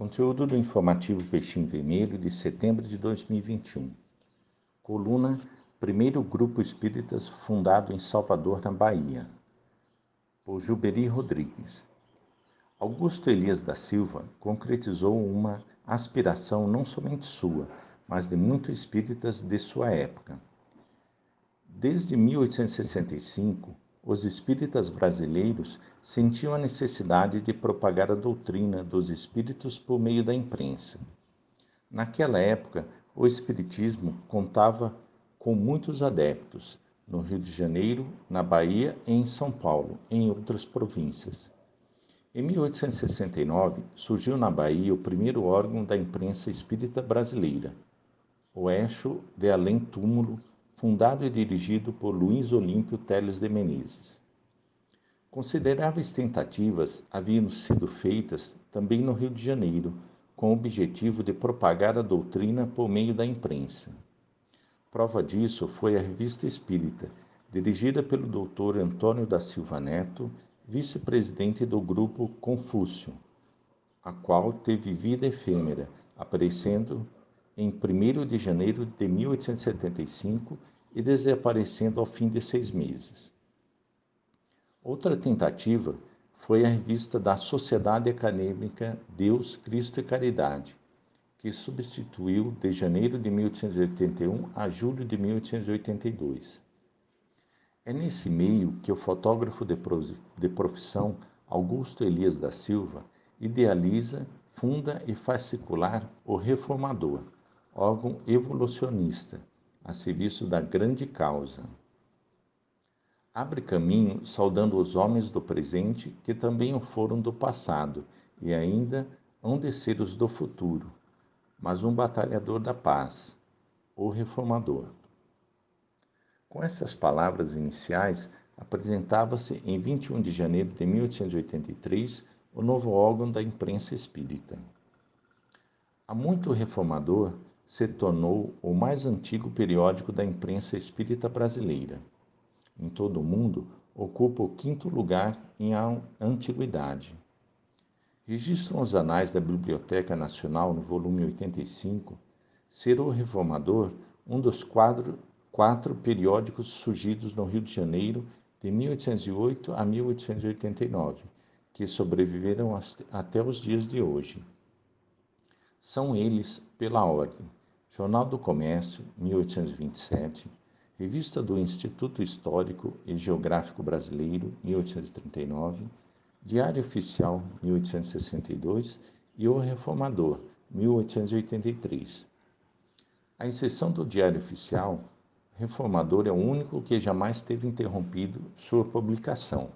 Conteúdo do informativo Peixinho Vermelho de setembro de 2021. Coluna Primeiro Grupo Espíritas fundado em Salvador, na Bahia. Por Juberi Rodrigues. Augusto Elias da Silva concretizou uma aspiração não somente sua, mas de muitos espíritas de sua época. Desde 1865, os espíritas brasileiros sentiam a necessidade de propagar a doutrina dos espíritos por meio da imprensa. Naquela época, o espiritismo contava com muitos adeptos no Rio de Janeiro, na Bahia e em São Paulo, em outras províncias. Em 1869, surgiu na Bahia o primeiro órgão da imprensa espírita brasileira, o Eixo de Além Túmulo fundado e dirigido por Luiz Olímpio Teles de Menezes. Consideráveis tentativas haviam sido feitas também no Rio de Janeiro, com o objetivo de propagar a doutrina por meio da imprensa. Prova disso foi a Revista Espírita, dirigida pelo Dr. Antônio da Silva Neto, vice-presidente do grupo Confúcio, a qual teve vida efêmera, aparecendo em 1 de janeiro de 1875 e desaparecendo ao fim de seis meses. Outra tentativa foi a revista da Sociedade Acadêmica Deus, Cristo e Caridade, que substituiu de janeiro de 1881 a julho de 1882. É nesse meio que o fotógrafo de profissão Augusto Elias da Silva idealiza, funda e faz circular o Reformador, órgão evolucionista, a serviço da grande causa. Abre caminho saudando os homens do presente que também o foram do passado e ainda hão de ser os do futuro, mas um batalhador da paz, o reformador. Com essas palavras iniciais, apresentava-se em 21 de janeiro de 1883 o novo órgão da imprensa espírita. Há muito reformador se tornou o mais antigo periódico da imprensa espírita brasileira. Em todo o mundo, ocupa o quinto lugar em antiguidade. Registram os anais da Biblioteca Nacional, no volume 85, ser o Reformador um dos quadro, quatro periódicos surgidos no Rio de Janeiro de 1808 a 1889, que sobreviveram até os dias de hoje. São eles, pela ordem, Jornal do Comércio, 1827, Revista do Instituto Histórico e Geográfico Brasileiro, 1839, Diário Oficial, 1862 e O Reformador, 1883. A exceção do Diário Oficial, Reformador é o único que jamais teve interrompido sua publicação.